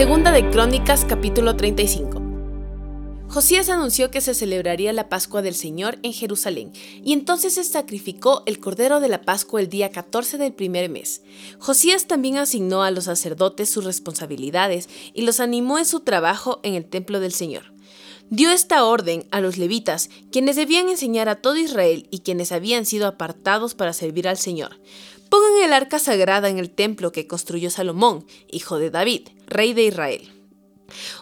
Segunda de Crónicas capítulo 35. Josías anunció que se celebraría la Pascua del Señor en Jerusalén, y entonces se sacrificó el Cordero de la Pascua el día 14 del primer mes. Josías también asignó a los sacerdotes sus responsabilidades y los animó en su trabajo en el templo del Señor. Dio esta orden a los levitas, quienes debían enseñar a todo Israel y quienes habían sido apartados para servir al Señor. Pongan el arca sagrada en el templo que construyó Salomón, hijo de David, rey de Israel.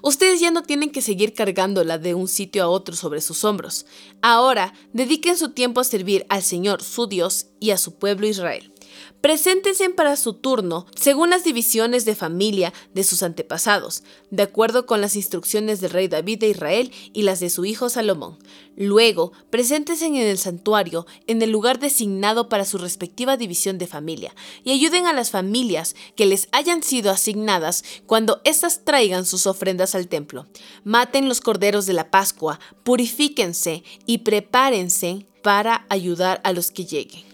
Ustedes ya no tienen que seguir cargándola de un sitio a otro sobre sus hombros. Ahora, dediquen su tiempo a servir al Señor, su Dios, y a su pueblo Israel. Preséntense para su turno según las divisiones de familia de sus antepasados, de acuerdo con las instrucciones del rey David de Israel y las de su hijo Salomón. Luego, preséntense en el santuario, en el lugar designado para su respectiva división de familia, y ayuden a las familias que les hayan sido asignadas cuando éstas traigan sus ofrendas al templo. Maten los corderos de la Pascua, purifíquense y prepárense para ayudar a los que lleguen.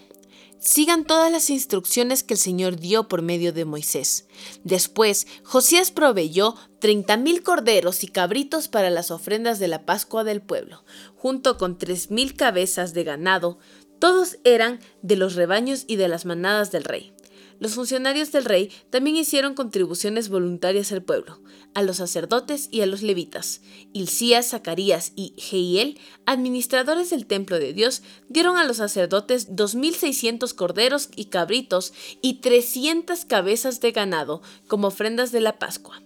Sigan todas las instrucciones que el Señor dio por medio de Moisés. Después, Josías proveyó treinta mil corderos y cabritos para las ofrendas de la Pascua del pueblo, junto con tres mil cabezas de ganado. Todos eran de los rebaños y de las manadas del rey. Los funcionarios del rey también hicieron contribuciones voluntarias al pueblo, a los sacerdotes y a los levitas. Hilcías, Zacarías y Jehiel, administradores del templo de Dios, dieron a los sacerdotes 2.600 corderos y cabritos y 300 cabezas de ganado como ofrendas de la Pascua.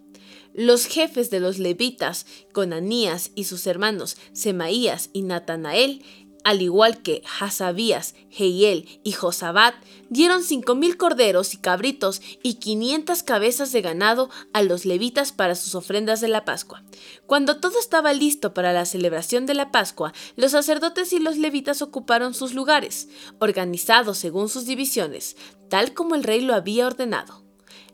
Los jefes de los levitas, Conanías y sus hermanos Semaías y Natanael, al igual que Hasabías, Heiel y Josabat, dieron cinco mil corderos y cabritos y quinientas cabezas de ganado a los levitas para sus ofrendas de la Pascua. Cuando todo estaba listo para la celebración de la Pascua, los sacerdotes y los levitas ocuparon sus lugares, organizados según sus divisiones, tal como el rey lo había ordenado.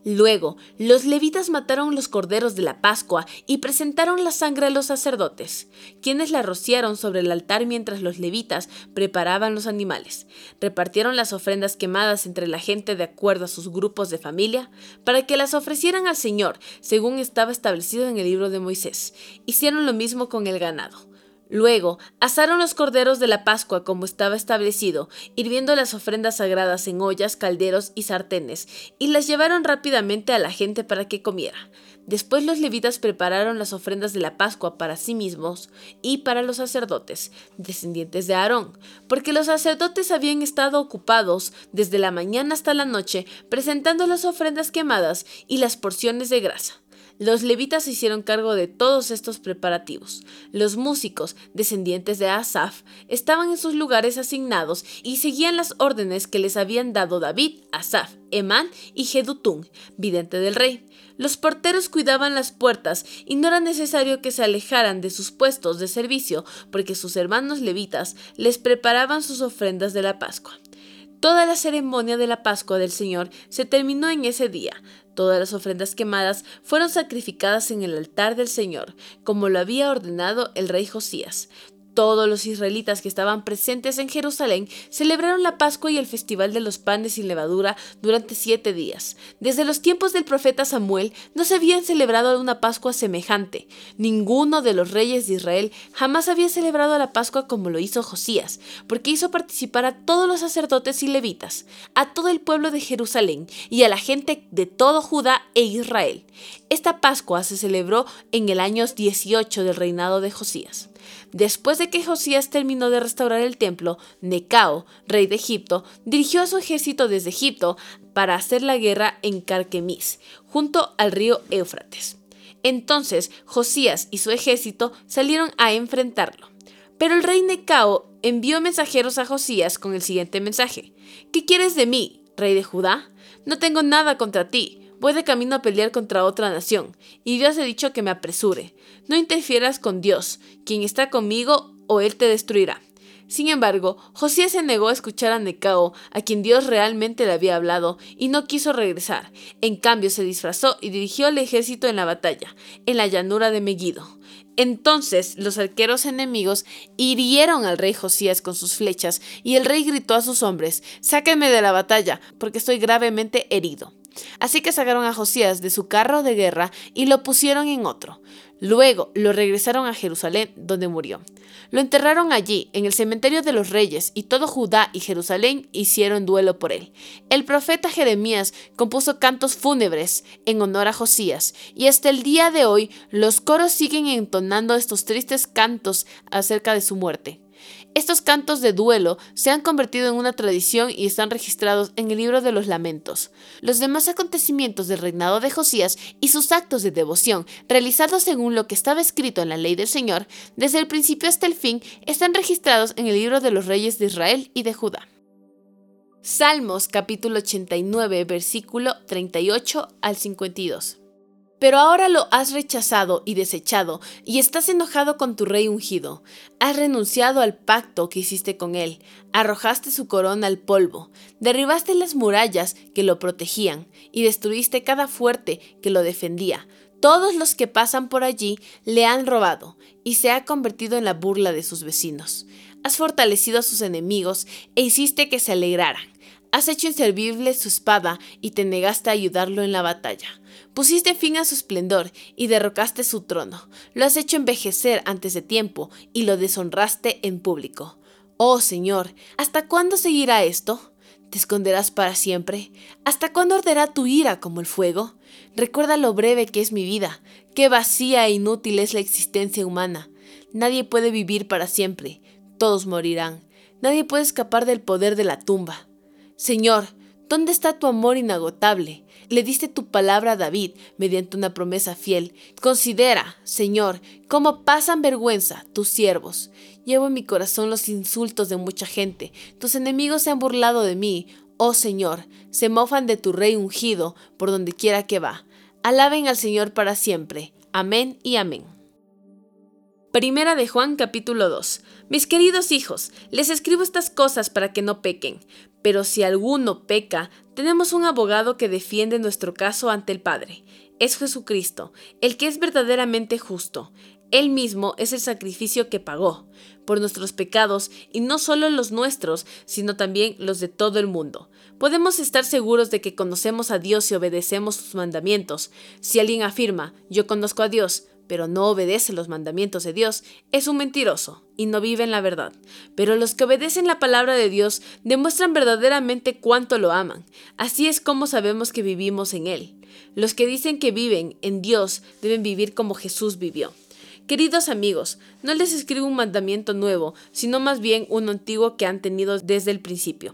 Luego, los levitas mataron los corderos de la Pascua y presentaron la sangre a los sacerdotes, quienes la rociaron sobre el altar mientras los levitas preparaban los animales. Repartieron las ofrendas quemadas entre la gente de acuerdo a sus grupos de familia, para que las ofrecieran al Señor, según estaba establecido en el libro de Moisés. Hicieron lo mismo con el ganado. Luego, asaron los corderos de la Pascua como estaba establecido, hirviendo las ofrendas sagradas en ollas, calderos y sartenes, y las llevaron rápidamente a la gente para que comiera. Después los levitas prepararon las ofrendas de la Pascua para sí mismos y para los sacerdotes, descendientes de Aarón, porque los sacerdotes habían estado ocupados desde la mañana hasta la noche presentando las ofrendas quemadas y las porciones de grasa. Los levitas se hicieron cargo de todos estos preparativos. Los músicos, descendientes de Asaf, estaban en sus lugares asignados y seguían las órdenes que les habían dado David, Asaf, Emán y Jedutún, vidente del rey. Los porteros cuidaban las puertas y no era necesario que se alejaran de sus puestos de servicio porque sus hermanos levitas les preparaban sus ofrendas de la Pascua. Toda la ceremonia de la Pascua del Señor se terminó en ese día. Todas las ofrendas quemadas fueron sacrificadas en el altar del Señor, como lo había ordenado el rey Josías. Todos los israelitas que estaban presentes en Jerusalén celebraron la Pascua y el Festival de los Panes sin Levadura durante siete días. Desde los tiempos del profeta Samuel no se habían celebrado una Pascua semejante. Ninguno de los reyes de Israel jamás había celebrado la Pascua como lo hizo Josías, porque hizo participar a todos los sacerdotes y levitas, a todo el pueblo de Jerusalén y a la gente de todo Judá e Israel. Esta Pascua se celebró en el año 18 del reinado de Josías. Después de que Josías terminó de restaurar el templo, Necao, rey de Egipto, dirigió a su ejército desde Egipto para hacer la guerra en Carquemis, junto al río Éufrates. Entonces Josías y su ejército salieron a enfrentarlo. Pero el rey Necao envió mensajeros a Josías con el siguiente mensaje. ¿Qué quieres de mí, rey de Judá? No tengo nada contra ti Voy de camino a pelear contra otra nación, y Dios ha dicho que me apresure. No interfieras con Dios, quien está conmigo, o Él te destruirá. Sin embargo, Josías se negó a escuchar a Necao, a quien Dios realmente le había hablado, y no quiso regresar. En cambio, se disfrazó y dirigió al ejército en la batalla, en la llanura de Megiddo. Entonces los arqueros enemigos hirieron al rey Josías con sus flechas, y el rey gritó a sus hombres, Sáquenme de la batalla, porque estoy gravemente herido. Así que sacaron a Josías de su carro de guerra y lo pusieron en otro. Luego lo regresaron a Jerusalén, donde murió. Lo enterraron allí, en el cementerio de los reyes, y todo Judá y Jerusalén hicieron duelo por él. El profeta Jeremías compuso cantos fúnebres en honor a Josías, y hasta el día de hoy los coros siguen entonando estos tristes cantos acerca de su muerte. Estos cantos de duelo se han convertido en una tradición y están registrados en el libro de los lamentos. Los demás acontecimientos del reinado de Josías y sus actos de devoción, realizados según lo que estaba escrito en la ley del Señor, desde el principio hasta el fin, están registrados en el libro de los reyes de Israel y de Judá. Salmos capítulo 89 versículo 38 al 52. Pero ahora lo has rechazado y desechado, y estás enojado con tu rey ungido. Has renunciado al pacto que hiciste con él, arrojaste su corona al polvo, derribaste las murallas que lo protegían, y destruiste cada fuerte que lo defendía. Todos los que pasan por allí le han robado, y se ha convertido en la burla de sus vecinos. Has fortalecido a sus enemigos e hiciste que se alegraran. Has hecho inservible su espada y te negaste a ayudarlo en la batalla. Pusiste fin a su esplendor y derrocaste su trono. Lo has hecho envejecer antes de tiempo y lo deshonraste en público. Oh Señor, ¿hasta cuándo seguirá esto? ¿Te esconderás para siempre? ¿Hasta cuándo arderá tu ira como el fuego? Recuerda lo breve que es mi vida, qué vacía e inútil es la existencia humana. Nadie puede vivir para siempre, todos morirán. Nadie puede escapar del poder de la tumba. Señor, ¿dónde está tu amor inagotable? Le diste tu palabra a David mediante una promesa fiel. Considera, Señor, cómo pasan vergüenza tus siervos. Llevo en mi corazón los insultos de mucha gente. Tus enemigos se han burlado de mí. Oh Señor, se mofan de tu rey ungido por donde quiera que va. Alaben al Señor para siempre. Amén y amén. Primera de Juan capítulo 2. Mis queridos hijos, les escribo estas cosas para que no pequen. Pero si alguno peca, tenemos un abogado que defiende nuestro caso ante el Padre. Es Jesucristo, el que es verdaderamente justo. Él mismo es el sacrificio que pagó por nuestros pecados y no solo los nuestros, sino también los de todo el mundo. Podemos estar seguros de que conocemos a Dios y obedecemos sus mandamientos. Si alguien afirma, yo conozco a Dios, pero no obedece los mandamientos de Dios, es un mentiroso y no vive en la verdad. Pero los que obedecen la palabra de Dios demuestran verdaderamente cuánto lo aman. Así es como sabemos que vivimos en Él. Los que dicen que viven en Dios deben vivir como Jesús vivió. Queridos amigos, no les escribo un mandamiento nuevo, sino más bien uno antiguo que han tenido desde el principio.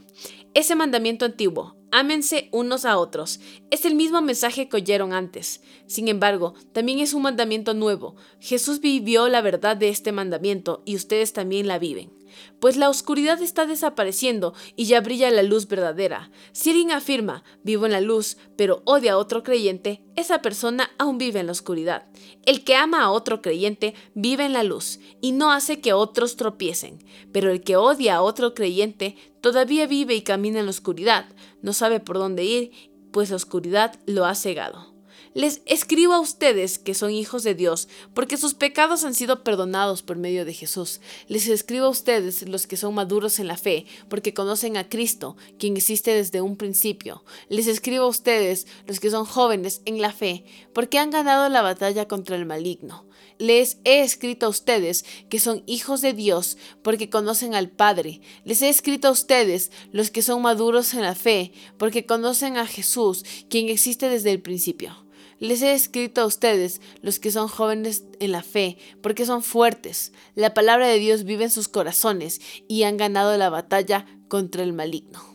Ese mandamiento antiguo, Ámense unos a otros. Es el mismo mensaje que oyeron antes. Sin embargo, también es un mandamiento nuevo. Jesús vivió la verdad de este mandamiento y ustedes también la viven pues la oscuridad está desapareciendo y ya brilla la luz verdadera. Si alguien afirma, vivo en la luz, pero odia a otro creyente, esa persona aún vive en la oscuridad. El que ama a otro creyente vive en la luz y no hace que otros tropiecen, pero el que odia a otro creyente todavía vive y camina en la oscuridad, no sabe por dónde ir, pues la oscuridad lo ha cegado. Les escribo a ustedes que son hijos de Dios, porque sus pecados han sido perdonados por medio de Jesús. Les escribo a ustedes los que son maduros en la fe, porque conocen a Cristo, quien existe desde un principio. Les escribo a ustedes los que son jóvenes en la fe, porque han ganado la batalla contra el maligno. Les he escrito a ustedes que son hijos de Dios porque conocen al Padre. Les he escrito a ustedes los que son maduros en la fe porque conocen a Jesús, quien existe desde el principio. Les he escrito a ustedes, los que son jóvenes en la fe, porque son fuertes. La palabra de Dios vive en sus corazones y han ganado la batalla contra el maligno.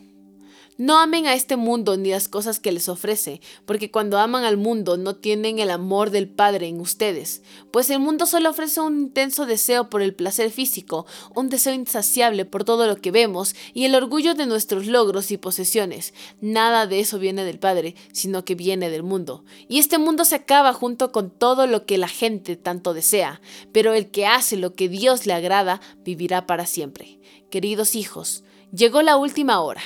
No amen a este mundo ni las cosas que les ofrece, porque cuando aman al mundo no tienen el amor del Padre en ustedes, pues el mundo solo ofrece un intenso deseo por el placer físico, un deseo insaciable por todo lo que vemos y el orgullo de nuestros logros y posesiones. Nada de eso viene del Padre, sino que viene del mundo. Y este mundo se acaba junto con todo lo que la gente tanto desea, pero el que hace lo que Dios le agrada vivirá para siempre. Queridos hijos, llegó la última hora.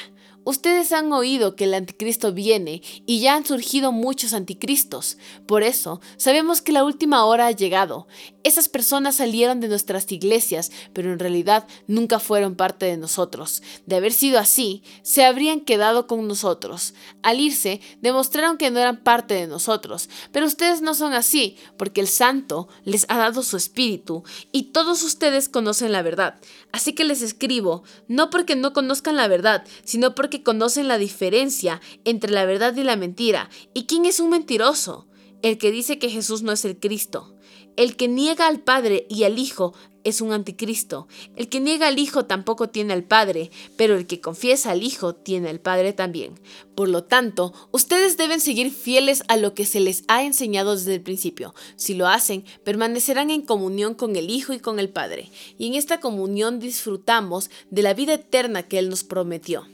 Ustedes han oído que el anticristo viene y ya han surgido muchos anticristos. Por eso, sabemos que la última hora ha llegado. Esas personas salieron de nuestras iglesias, pero en realidad nunca fueron parte de nosotros. De haber sido así, se habrían quedado con nosotros. Al irse, demostraron que no eran parte de nosotros. Pero ustedes no son así, porque el Santo les ha dado su espíritu y todos ustedes conocen la verdad. Así que les escribo, no porque no conozcan la verdad, sino porque conocen la diferencia entre la verdad y la mentira. ¿Y quién es un mentiroso? El que dice que Jesús no es el Cristo. El que niega al Padre y al Hijo es un anticristo. El que niega al Hijo tampoco tiene al Padre, pero el que confiesa al Hijo tiene al Padre también. Por lo tanto, ustedes deben seguir fieles a lo que se les ha enseñado desde el principio. Si lo hacen, permanecerán en comunión con el Hijo y con el Padre, y en esta comunión disfrutamos de la vida eterna que Él nos prometió.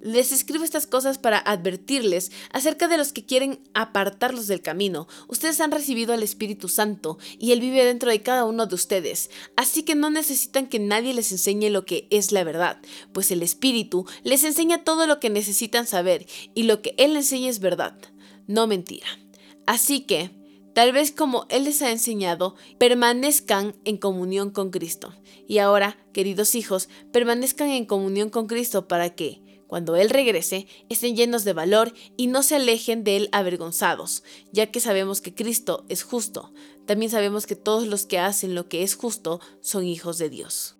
Les escribo estas cosas para advertirles acerca de los que quieren apartarlos del camino. Ustedes han recibido al Espíritu Santo y Él vive dentro de cada uno de ustedes, así que no necesitan que nadie les enseñe lo que es la verdad, pues el Espíritu les enseña todo lo que necesitan saber y lo que Él enseña es verdad, no mentira. Así que, Tal vez como Él les ha enseñado, permanezcan en comunión con Cristo. Y ahora, queridos hijos, permanezcan en comunión con Cristo para que, cuando Él regrese, estén llenos de valor y no se alejen de Él avergonzados, ya que sabemos que Cristo es justo. También sabemos que todos los que hacen lo que es justo son hijos de Dios.